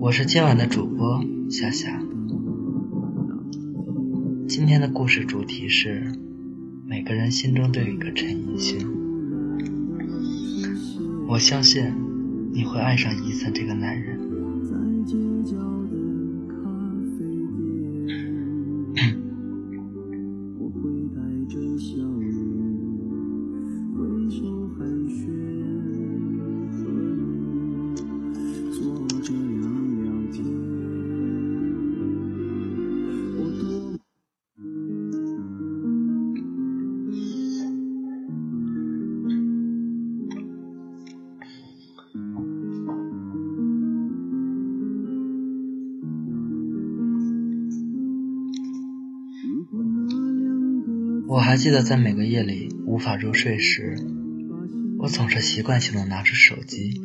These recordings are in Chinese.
我是今晚的主播夏夏。今天的故事主题是：每个人心中都有一个陈奕迅。我相信你会爱上伊森这个男人。记得，在每个夜里无法入睡时，我总是习惯性的拿出手机，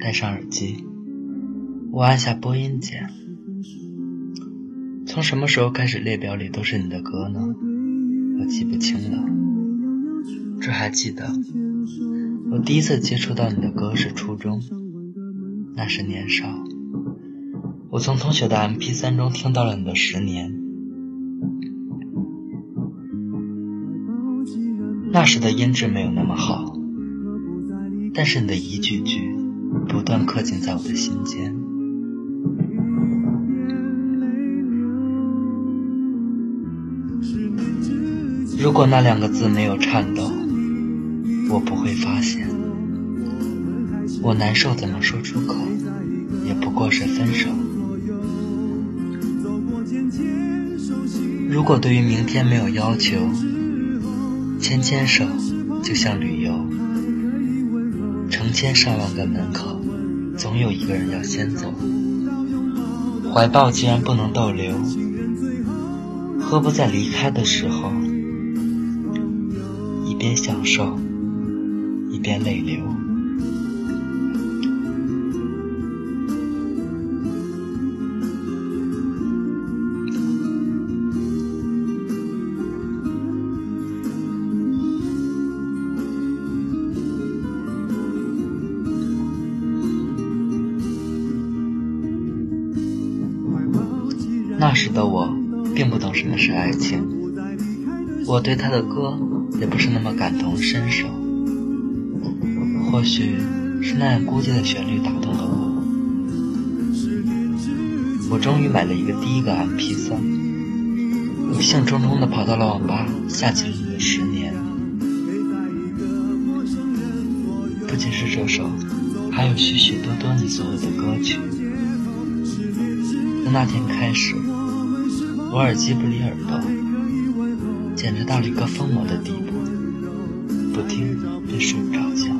戴上耳机，我按下播音键。从什么时候开始，列表里都是你的歌呢？我记不清了。只还记得，我第一次接触到你的歌是初中，那时年少，我从同学的 MP3 中听到了你的《十年》。那时的音质没有那么好，但是你的一句句不断刻进在我的心间。如果那两个字没有颤抖，我不会发现。我难受怎么说出口，也不过是分手。如果对于明天没有要求。牵牵手，就像旅游。成千上万个门口，总有一个人要先走。怀抱既然不能逗留，何不在离开的时候，一边享受，一边泪流？当时的我并不懂什么是爱情，我对他的歌也不是那么感同身受。或许是那样孤寂的旋律打动了我，我终于买了一个第一个 MP3，我兴冲冲地跑到了网吧，下起了你的《十年》。不仅是这首，还有许许多多你所有的歌曲。从那天开始。我耳机不离耳朵，简直到了一个疯魔的地步，不听便睡不着觉。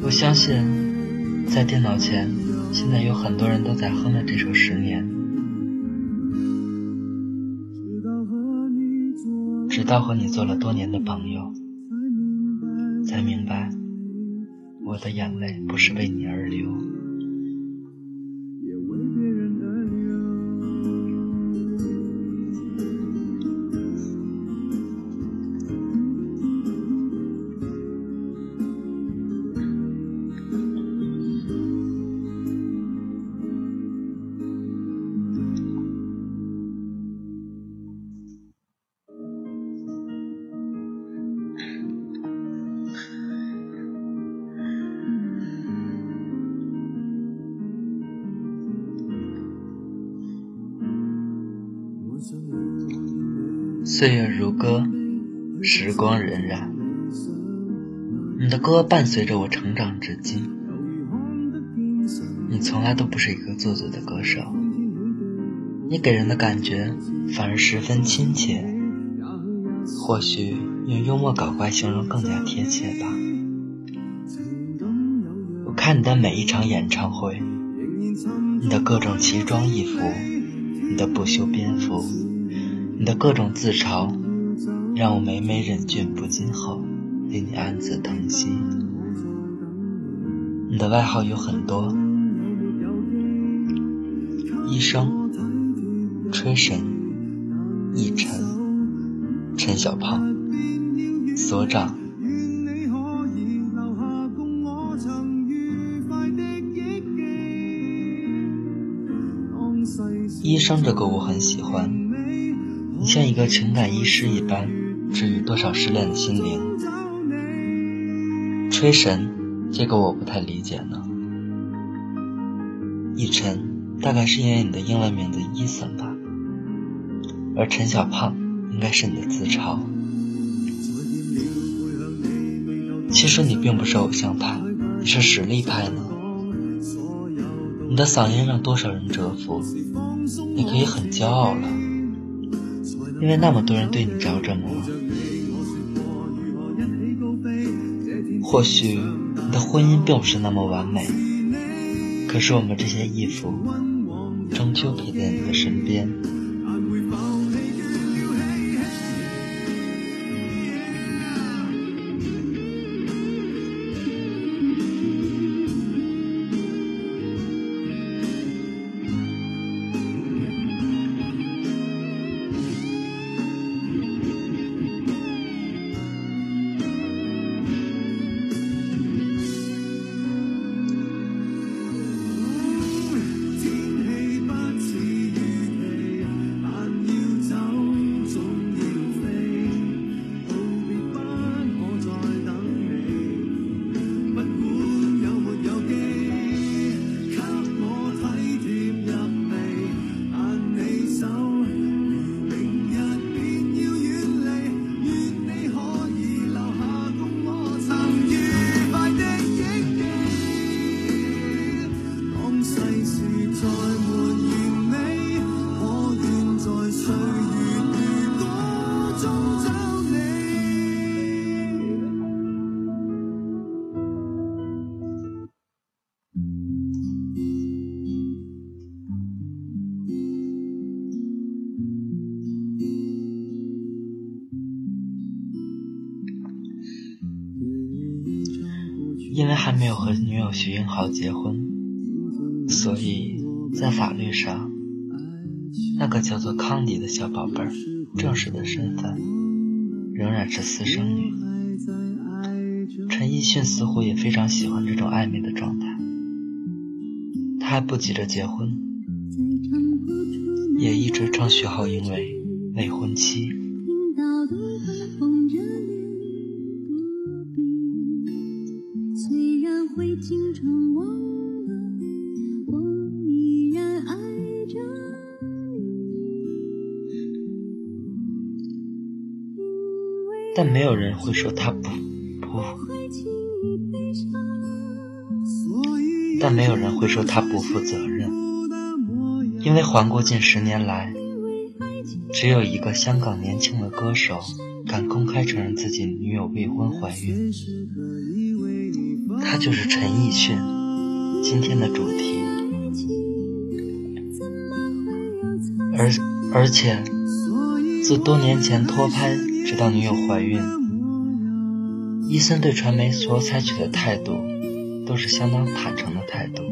我相信，在电脑前，现在有很多人都在哼着这首《十年》，直到和你做了多年的朋友，才明白，我的眼泪不是为你而流。岁月如歌，时光荏苒。你的歌伴随着我成长至今。你从来都不是一个做作的歌手，你给人的感觉反而十分亲切。或许用幽默搞怪形容更加贴切吧。我看你的每一场演唱会，你的各种奇装异服，你的不修边幅。你的各种自嘲，让我每每忍俊不禁后，令你暗自疼惜。你的外号有很多，医生、吹神、逸晨、陈小胖、所长。医生这个我很喜欢。你像一个情感医师一般，治愈多少失恋的心灵。吹神，这个我不太理解呢。逸晨，大概是因为你的英文名字伊森吧，而陈小胖应该是你的自嘲。其实你并不是偶像派，你是实力派呢。你的嗓音让多少人折服，你可以很骄傲了，因为那么多人对你着着魔。或许你的婚姻并不是那么完美，可是我们这些义父终究陪在你的身边。没有和女友徐英豪结婚，所以在法律上，那个叫做康迪的小宝贝儿正式的身份仍然是私生女。陈奕迅似乎也非常喜欢这种暧昧的状态，他还不急着结婚，也一直称徐浩英为未婚妻。但没有人会说他不不，但没有人会说他不负责任，因为环顾近十年来，只有一个香港年轻的歌手敢公开承认自己女友未婚怀孕，他就是陈奕迅。今天的主题，而而且自多年前拖拍。直到女友怀孕，伊森对传媒所采取的态度都是相当坦诚的态度，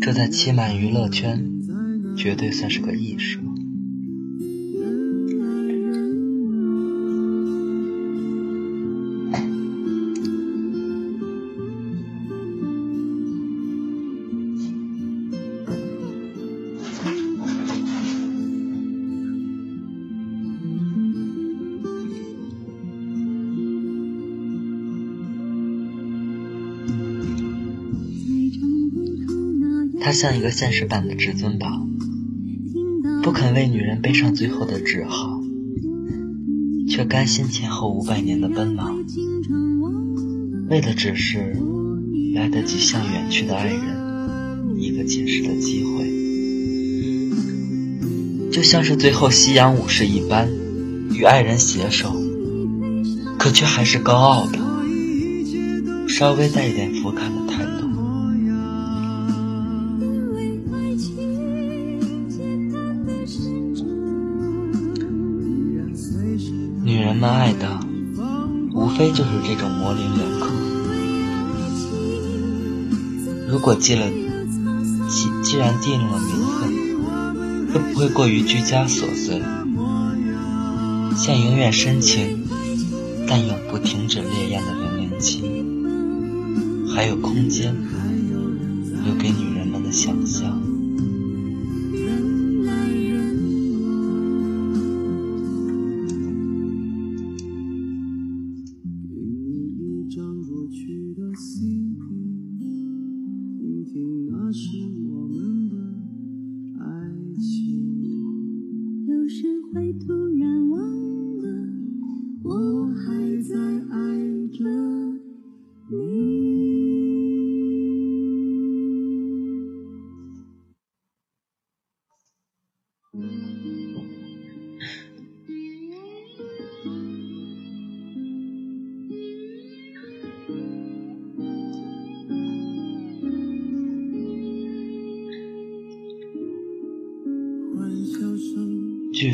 这在欺瞒娱乐圈绝对算是个艺术。他像一个现实版的至尊宝，不肯为女人背上最后的桎梏，却甘心前后五百年的奔忙，为的只是来得及向远去的爱人一个解释的机会，就像是最后夕阳武士一般，与爱人携手，可却还是高傲的，稍微带一点俯瞰的态度。记了，既既然定了名分，会不会过于居家琐碎，像永远深情但永不停止烈焰的零零七，还有空间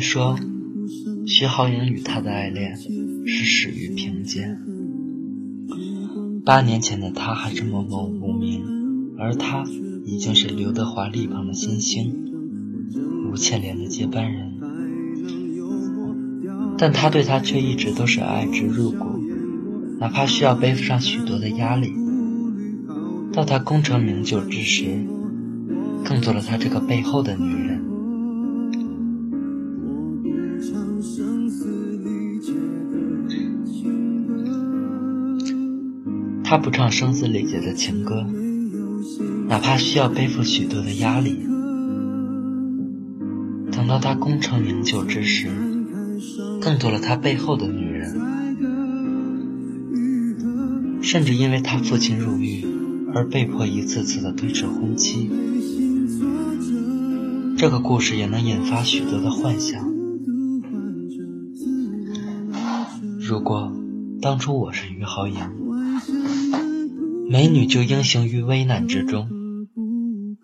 说，徐浩莹与他的爱恋是始于凭借。八年前的他还是默默无名，而他已经是刘德华力捧的新星，吴倩莲的接班人。但他对她却一直都是爱之入骨，哪怕需要背负上许多的压力。到他功成名就之时，更做了他这个背后的女人。他不唱声嘶力竭的情歌，哪怕需要背负许多的压力。等到他功成名就之时，更多了他背后的女人。甚至因为他父亲入狱，而被迫一次次的推迟婚期。这个故事也能引发许多的幻想。如果当初我是于豪阳，美女就应行于危难之中，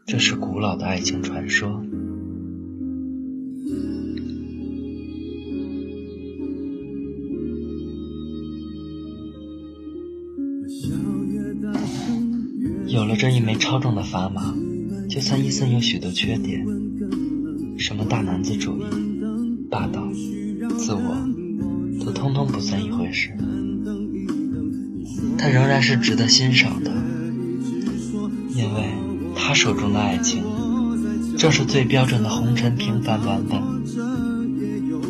这是古老的爱情传说。有了这一枚超重的砝码，就算伊森有许多缺点，什么大男子主义、霸道、自我，都通通不算一回事。他仍然是值得欣赏的，因为他手中的爱情正是最标准的红尘平凡版本，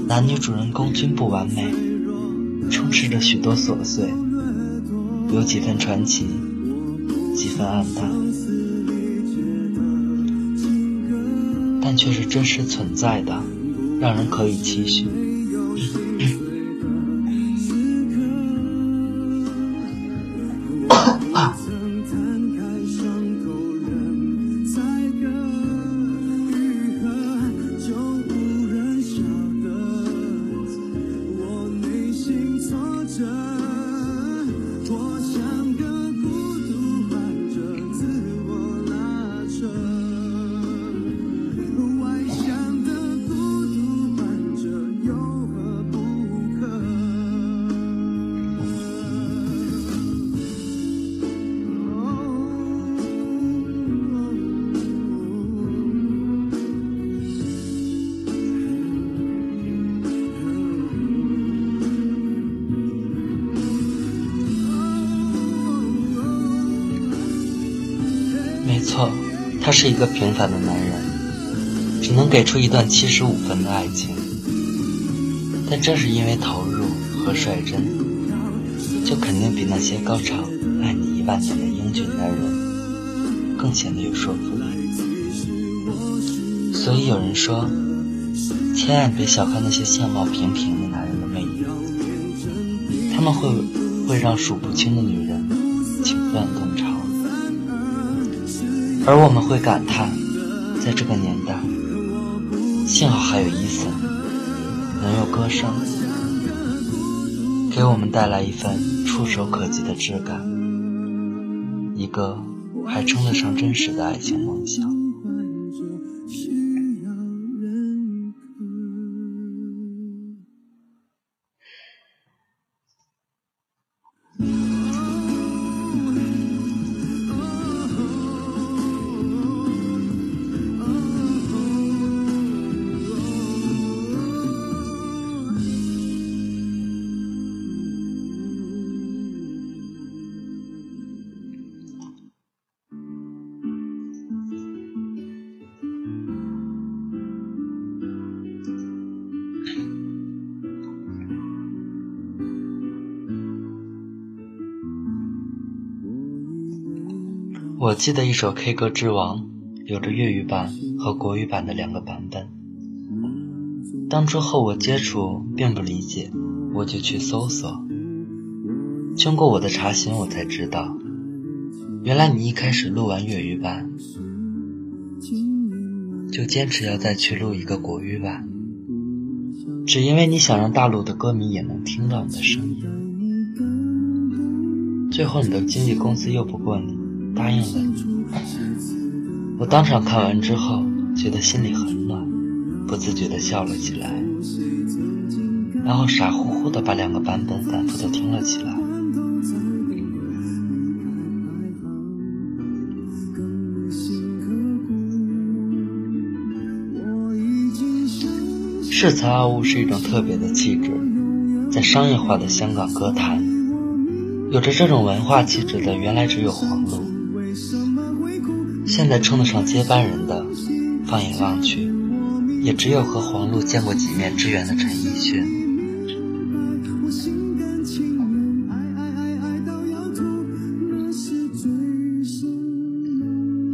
男女主人公均不完美，充斥着许多琐碎，有几分传奇，几分暗淡，但却是真实存在的，让人可以期许。他是一个平凡的男人，只能给出一段七十五分的爱情。但正是因为投入和率真，就肯定比那些高唱“爱你一万年”的英俊男人更显得有说服力。所以有人说，千万别小看那些相貌平平的男人的魅力，他们会会让数不清的女人而我们会感叹，在这个年代，幸好还有伊森，能用歌声给我们带来一份触手可及的质感，一个还称得上真实的爱情梦想。记得一首《K 歌之王》，有着粤语版和国语版的两个版本。当初和我接触并不理解，我就去搜索。经过我的查询，我才知道，原来你一开始录完粤语版，就坚持要再去录一个国语版，只因为你想让大陆的歌迷也能听到你的声音。最后，你的经纪公司又不过你。答应了你，我当场看完之后，觉得心里很暖。不自觉地笑了起来，然后傻乎乎地把两个版本反复地听了起来。恃才傲物是一种特别的气质，在商业化的香港歌坛，有着这种文化气质的原来只有黄璐，现在称得上接班人的，放眼望去，也只有和黄璐见过几面之缘的陈奕迅。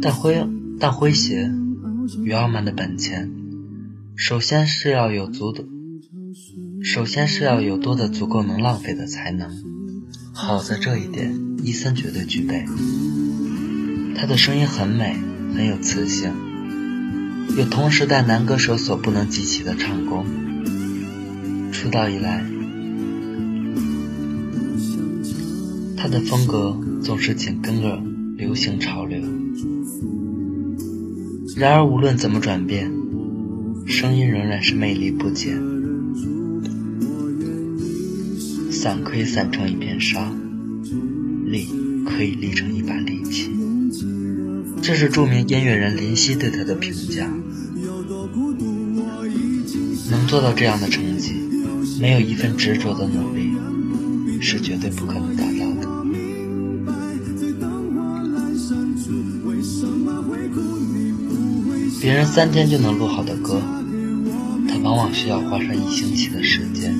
但诙但诙谐与傲慢的本钱。首先是要有足的，首先是要有多的足够能浪费的才能。好在这一点，伊森绝对具备。他的声音很美，很有磁性，有同时代男歌手所不能及其的唱功。出道以来，他的风格总是紧跟着流行潮流。然而无论怎么转变。声音仍然是魅力不减，散可以散成一片沙，立可以立成一。这是著名音乐人林夕对他的评价。能做到这样的成绩，没有一份执着的努力，是绝对不可能达到的。别人三天就能录好的歌。他往往需要花上一星期的时间，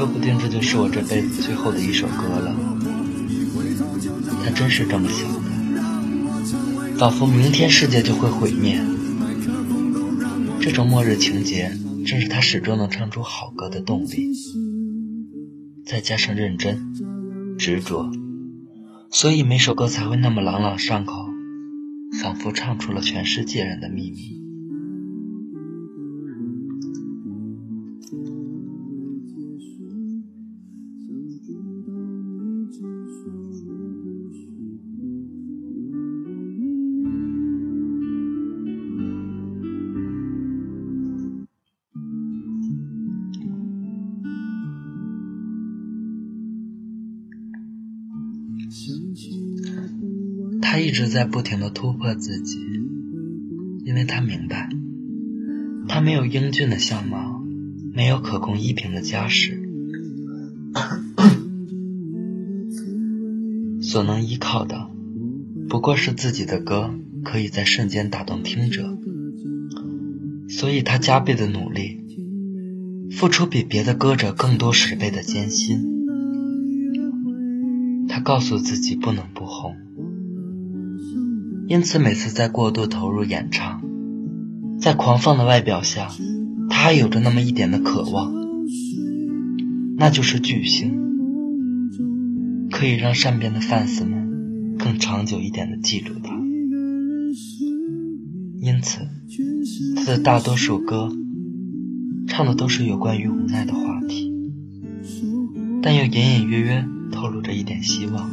说不定这就是我这辈子最后的一首歌了。他真是这么想的，仿佛明天世界就会毁灭。这种末日情节，正是他始终能唱出好歌的动力。再加上认真、执着，所以每首歌才会那么朗朗上口。仿佛唱出了全世界人的秘密。一直在不停的突破自己，因为他明白，他没有英俊的相貌，没有可供依凭的家世，所能依靠的，不过是自己的歌可以在瞬间打动听者。所以他加倍的努力，付出比别的歌者更多十倍的艰辛。他告诉自己不能不红。因此，每次在过度投入演唱，在狂放的外表下，他还有着那么一点的渴望，那就是巨星，可以让善变的 fans 们更长久一点的记住他。因此，他的大多数歌唱的都是有关于无奈的话题，但又隐隐约约透露着一点希望。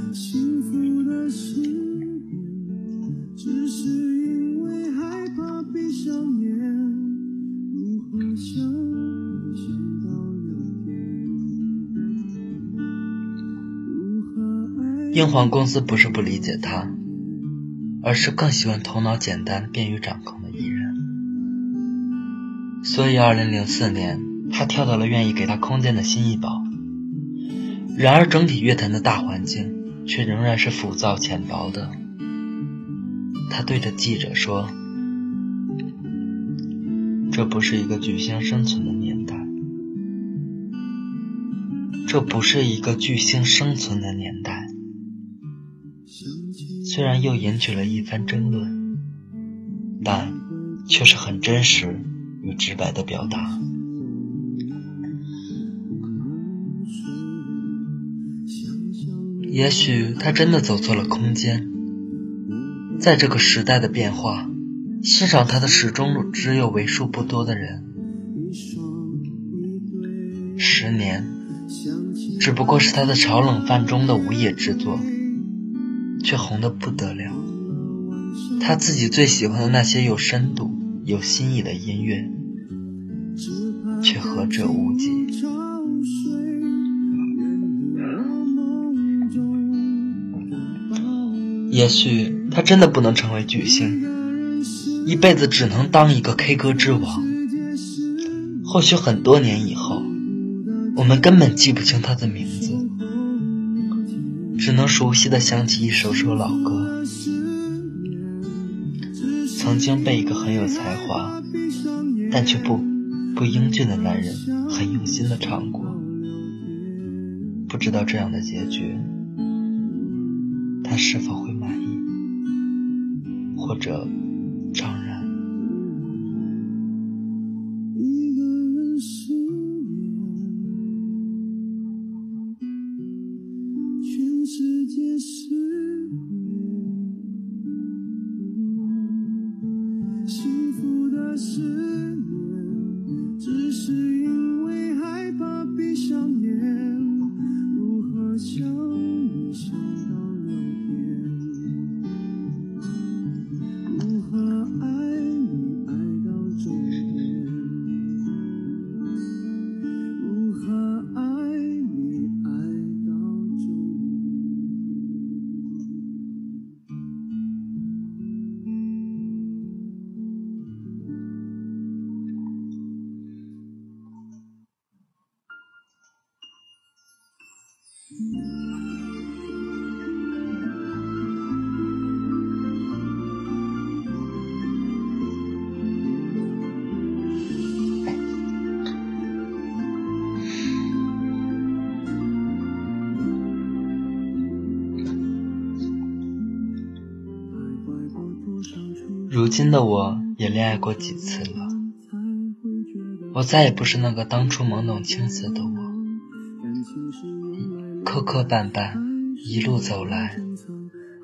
英皇公司不是不理解他，而是更喜欢头脑简单、便于掌控的艺人。所以，二零零四年，他跳到了愿意给他空间的新艺宝。然而，整体乐坛的大环境却仍然是浮躁浅薄的。他对着记者说：“这不是一个巨星生存的年代，这不是一个巨星生存的年代。”虽然又引起了一番争论，但却是很真实与直白的表达。也许他真的走错了空间，在这个时代的变化，欣赏他的始终只有为数不多的人。十年，只不过是他的炒冷饭中的无野之作。却红得不得了。他自己最喜欢的那些有深度、有新意的音乐，却何者无几。也许他真的不能成为巨星，一辈子只能当一个 K 歌之王。或许很多年以后，我们根本记不清他的名字，只能熟悉的想起一首首老歌。曾经被一个很有才华，但却不不英俊的男人很用心的唱过。不知道这样的结局，他是否会满意，或者如今的我也恋爱过几次了，我再也不是那个当初懵懂青涩的我。磕磕绊绊，一路走来，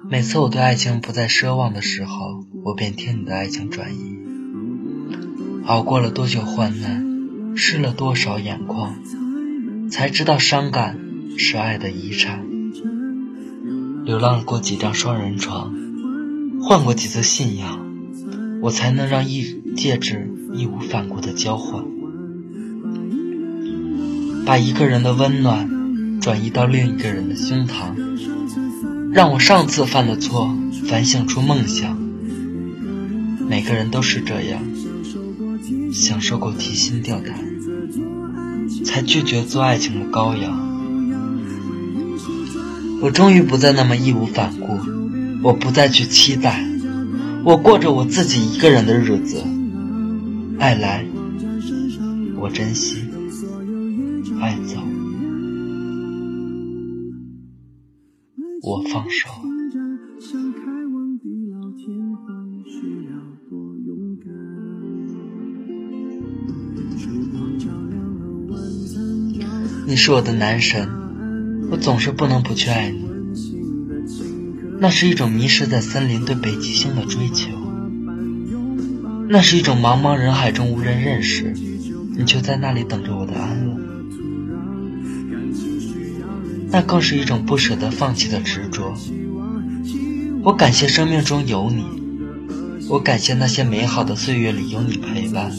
每次我对爱情不再奢望的时候，我便听你的爱情转移。熬过了多久患难，湿了多少眼眶，才知道伤感是爱的遗产。流浪过几张双人床，换过几次信仰。我才能让一戒指义无反顾的交换，把一个人的温暖转移到另一个人的胸膛，让我上次犯的错反省出梦想。每个人都是这样，享受过提心吊胆，才拒绝做爱情的羔羊。我终于不再那么义无反顾，我不再去期待。我过着我自己一个人的日子，爱来我珍惜，爱走我放手。你是我的男神，我总是不能不去爱你。那是一种迷失在森林对北极星的追求，那是一种茫茫人海中无人认识，你却在那里等着我的安稳。那更是一种不舍得放弃的执着。我感谢生命中有你，我感谢那些美好的岁月里有你陪伴，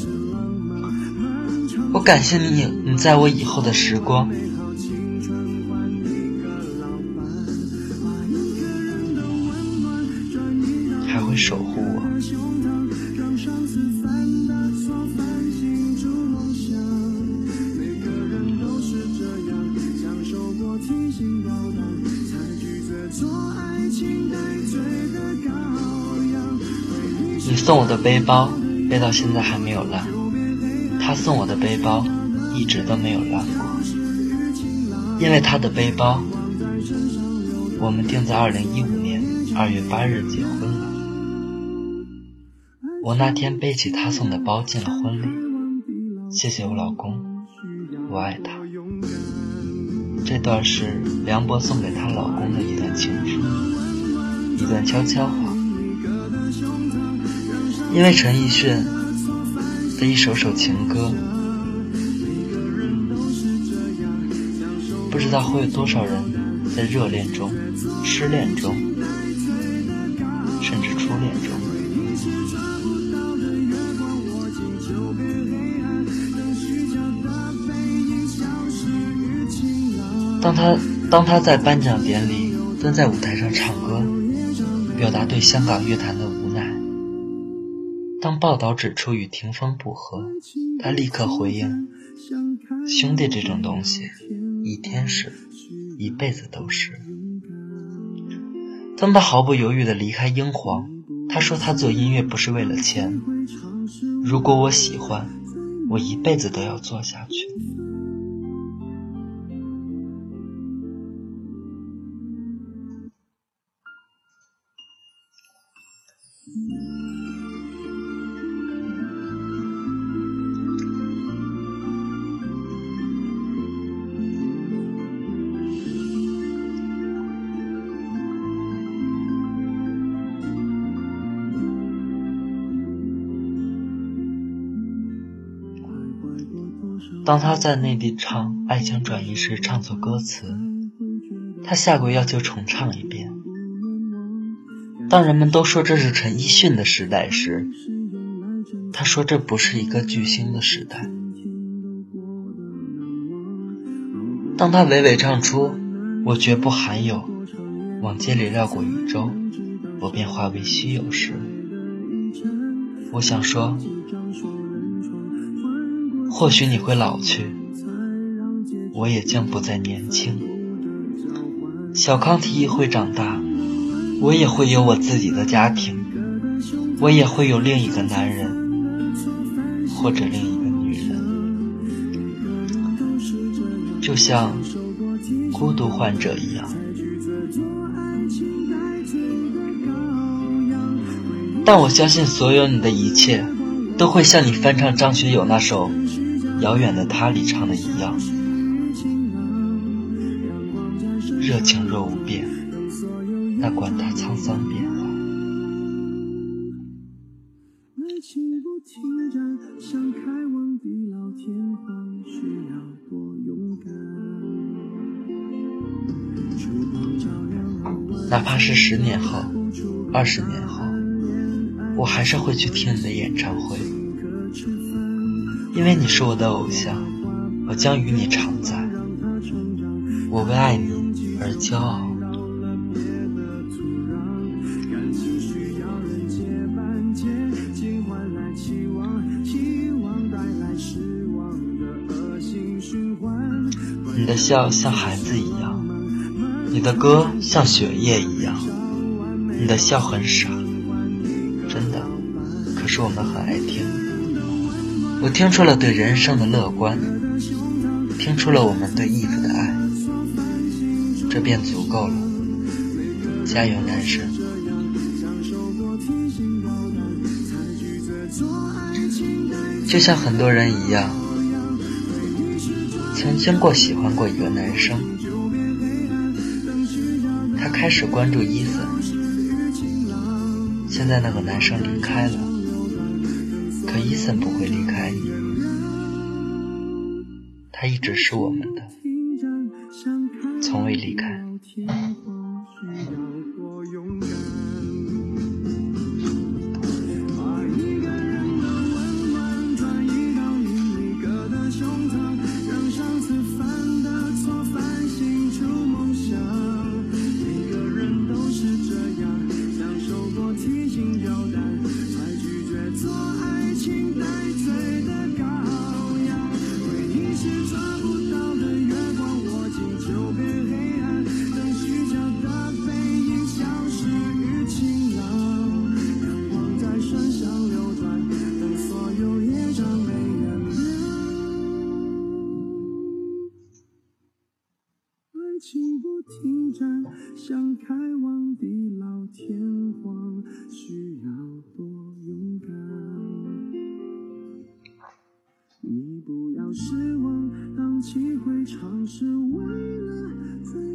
我感谢你，你在我以后的时光。背包背到现在还没有烂，他送我的背包一直都没有烂过。因为他的背包，我们定在二零一五年二月八日结婚了。我那天背起他送的包进了婚礼，谢谢我老公，我爱他。这段是梁博送给她老公的一段情书，一段悄悄话。因为陈奕迅的一首首情歌，不知道会有多少人在热恋中、失恋中甚至初恋中。当他当他在颁奖典礼蹲在舞台上唱歌，表达对香港乐坛的；当报道指出与霆锋不和，他立刻回应：“兄弟这种东西，一天是，一辈子都是。”当他毫不犹豫地离开英皇，他说：“他做音乐不是为了钱，如果我喜欢，我一辈子都要做下去。”当他在内地唱《爱情转移》时唱错歌词，他下跪要求重唱一遍。当人们都说这是陈奕迅的时代时，他说这不是一个巨星的时代。当他娓娓唱出“我绝不罕有，往街里绕过宇宙，我便化为虚有”时，我想说。或许你会老去，我也将不再年轻。小康提议会长大，我也会有我自己的家庭，我也会有另一个男人，或者另一个女人，就像孤独患者一样。但我相信，所有你的一切，都会像你翻唱张学友那首。遥远的他里唱的一样，热情若无变，那管它沧桑变化。哪怕是十年后、二十年后，我还是会去听你的演唱会。因为你是我的偶像，我将与你常在。我为爱你而骄傲。你的笑像孩子一样，你的歌像雪夜一样，你的笑很傻，真的，可是我们很爱听。我听出了对人生的乐观，听出了我们对衣服的爱，这便足够了。加油，男神！就像很多人一样，曾经过喜欢过一个男生，他开始关注伊森，现在那个男生离开了。可伊森不会离开你，他一直是我们的，从未离开。你不要失望，荡气回肠是为了自己。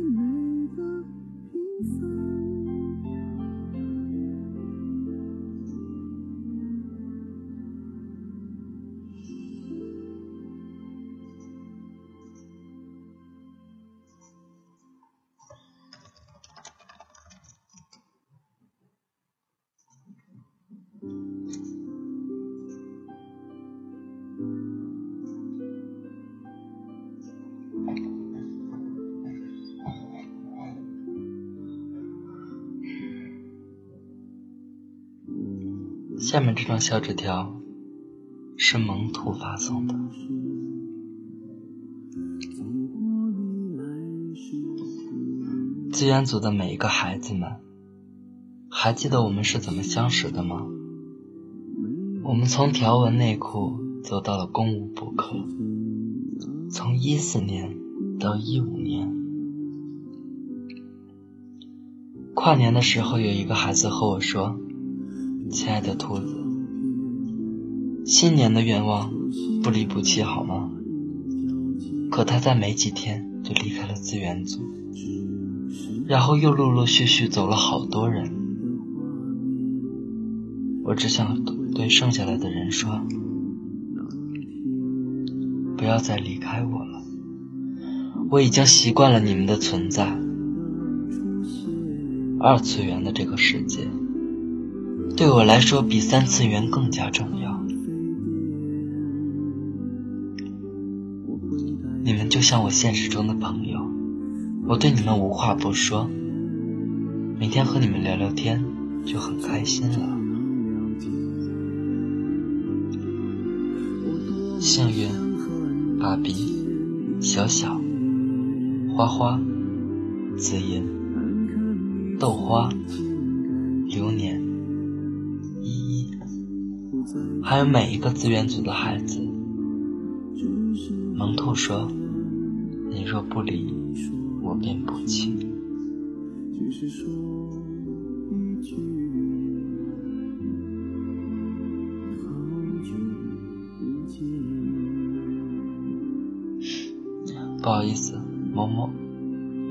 张小纸条是萌兔发送的。资源组的每一个孩子们，还记得我们是怎么相识的吗？我们从条纹内裤走到了公务补课，从一四年到一五年。跨年的时候，有一个孩子和我说：“亲爱的兔子，新年的愿望不离不弃，好吗？”可他在没几天就离开了资源组。然后又陆陆续续走了好多人，我只想对剩下来的人说：不要再离开我了。我已经习惯了你们的存在。二次元的这个世界，对我来说比三次元更加重要。就像我现实中的朋友。我对你们无话不说，每天和你们聊聊天就很开心了。幸运、爸比、小小、花花、紫银、豆花、流年、依依，还有每一个资源组的孩子。萌兔说：“你若不离。”我便不弃。不好意思，某某，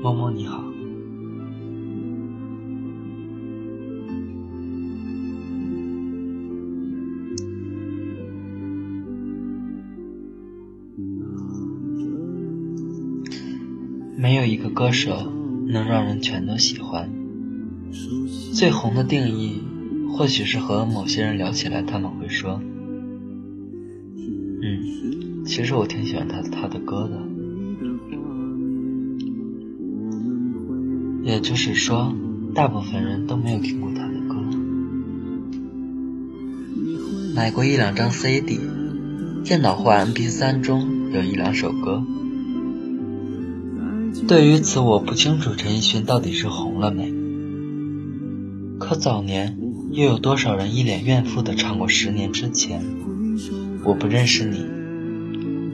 某某你好。没有一个歌手能让人全都喜欢。最红的定义，或许是和某些人聊起来，他们会说：“嗯，其实我挺喜欢他他的歌的。”也就是说，大部分人都没有听过他的歌，买过一两张 CD，电脑或 MP3 中有一两首歌。对于此，我不清楚陈奕迅到底是红了没。可早年又有多少人一脸怨妇的唱过《十年之前》？我不认识你。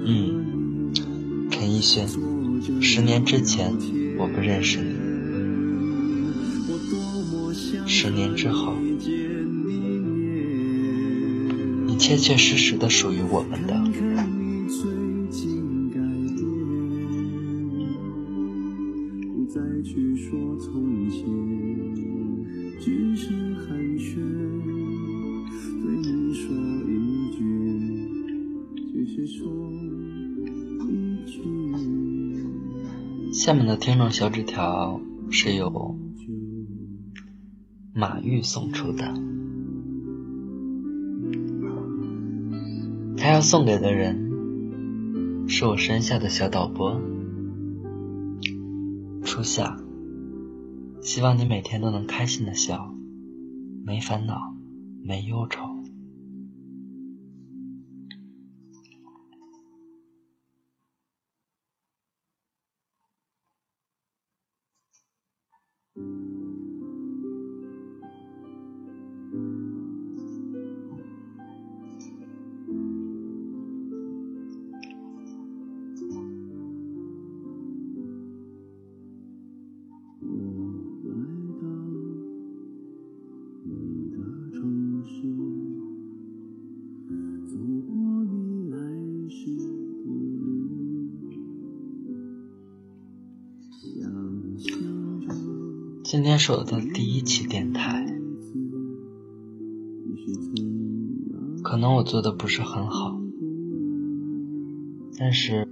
嗯，陈奕迅，《十年之前》我不认识你。十年之后，你切切实实的属于我们的。下面的听众小纸条是由马玉送出的，他要送给的人是我身下的小导播初夏，希望你每天都能开心的笑，没烦恼，没忧愁。是我的第一期电台，可能我做的不是很好，但是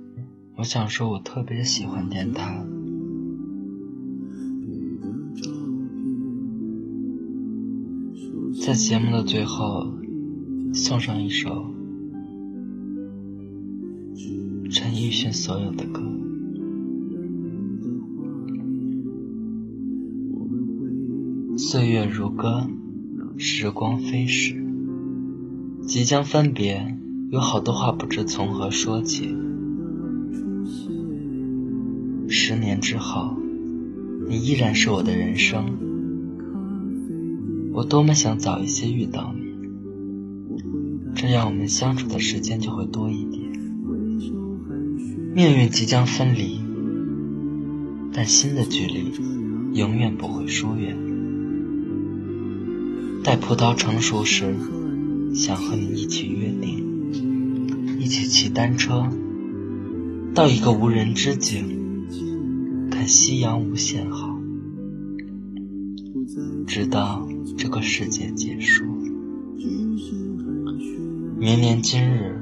我想说，我特别喜欢电台。在节目的最后，送上一首陈奕迅所有的歌。岁月如歌，时光飞逝。即将分别，有好多话不知从何说起。十年之后，你依然是我的人生。我多么想早一些遇到你，这样我们相处的时间就会多一点。命运即将分离，但心的距离永远不会疏远。待葡萄成熟时，想和你一起约定，一起骑单车，到一个无人之境。看夕阳无限好，直到这个世界结束。明年今日，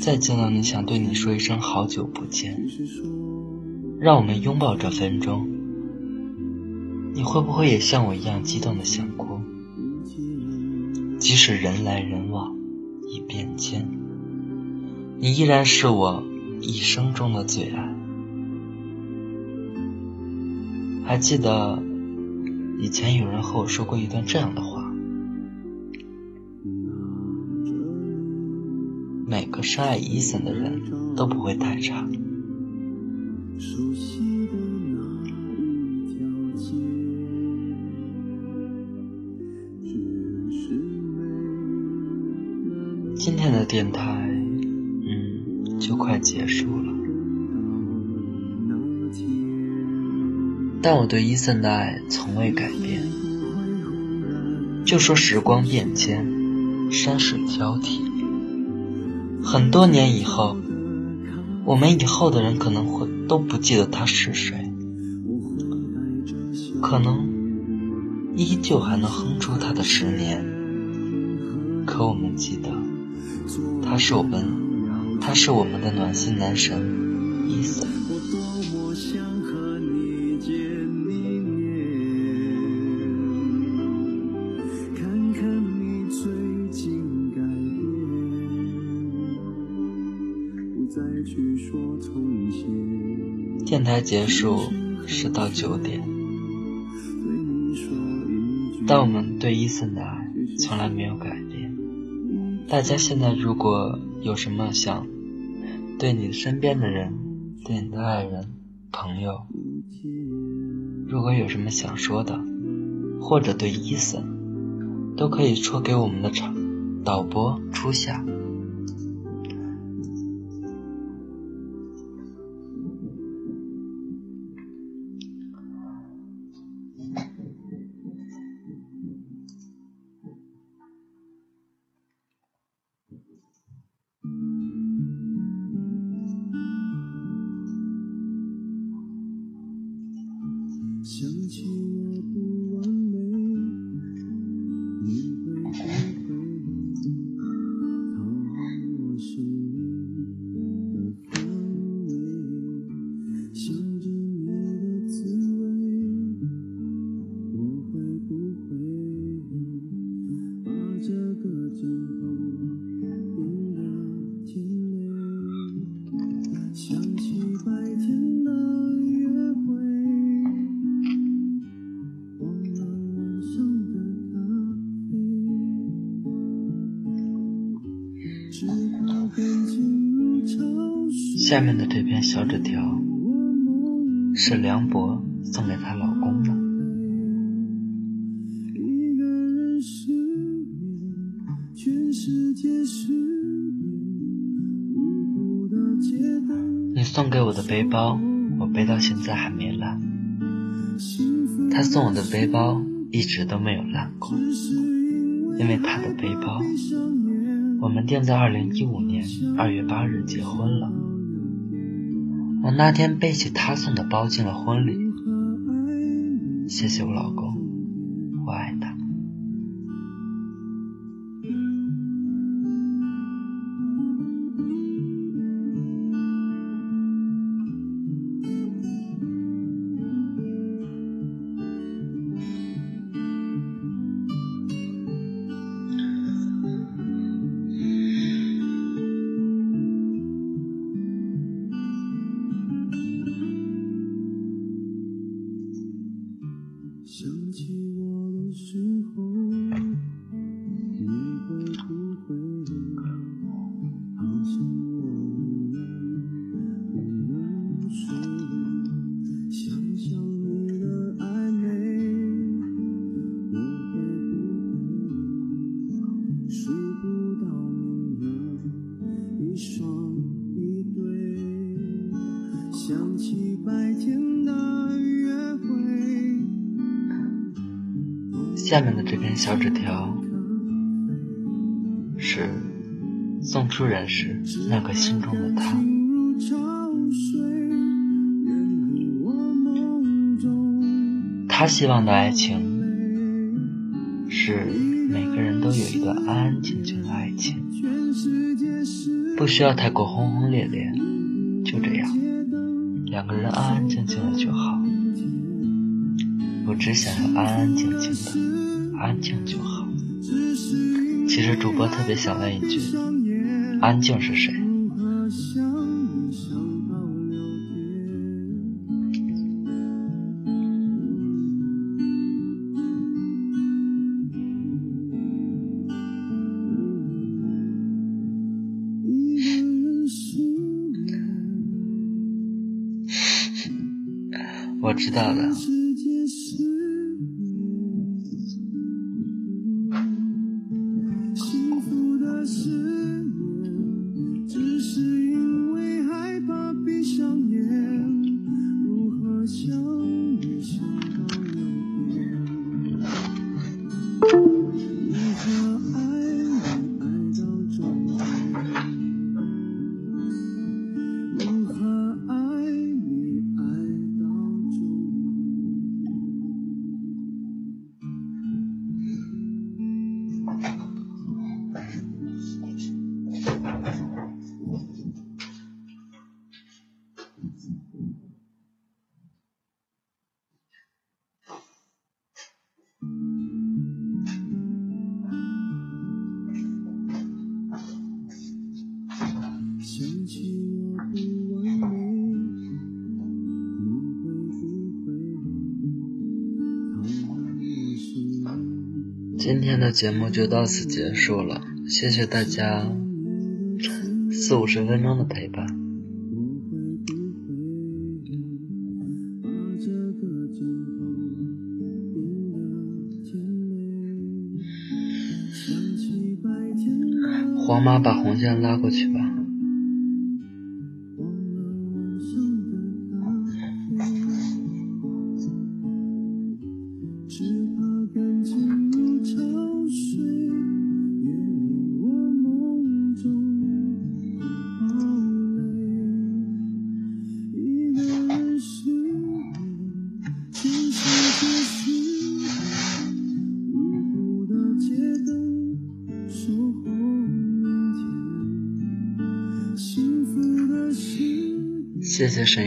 再见到你，想对你说一声好久不见。让我们拥抱这分钟。你会不会也像我一样激动的想？使人来人往，已变迁，你依然是我一生中的最爱。还记得以前有人和我说过一段这样的话：每个深爱伊森的人都不会太差。天的电台，嗯，就快结束了。但我对伊森的爱从未改变。就说时光变迁，山水交替，很多年以后，我们以后的人可能会都不记得他是谁，可能依旧还能哼出他的十年，可我们记得，他是我们，他是我们的暖心男神伊森。电台结束是到九点，但我们对伊森的爱从来没有改。大家现在如果有什么想对你身边的人、对你的爱人、朋友，如果有什么想说的，或者对伊森，都可以戳给我们的场导播初夏。下面的这篇小纸条是梁博送给她老公的。你送给我的背包，我背到现在还没烂。他送我的背包一直都没有烂过，因为他的背包，我们定在二零一五年二月八日结婚了。我那天背起他送的包进了婚礼，谢谢我老公，下面的这篇小纸条是送出人时那个心中的他。他希望的爱情是每个人都有一段安安静静的爱情，不需要太过轰轰烈烈，就这样，两个人安安静静的就好。我只想要安安静静的，安静就好。其实主播特别想问一句：安静是谁？我知道了。今天的节目就到此结束了，谢谢大家四五十分钟的陪伴。黄妈把红线拉过去吧。谢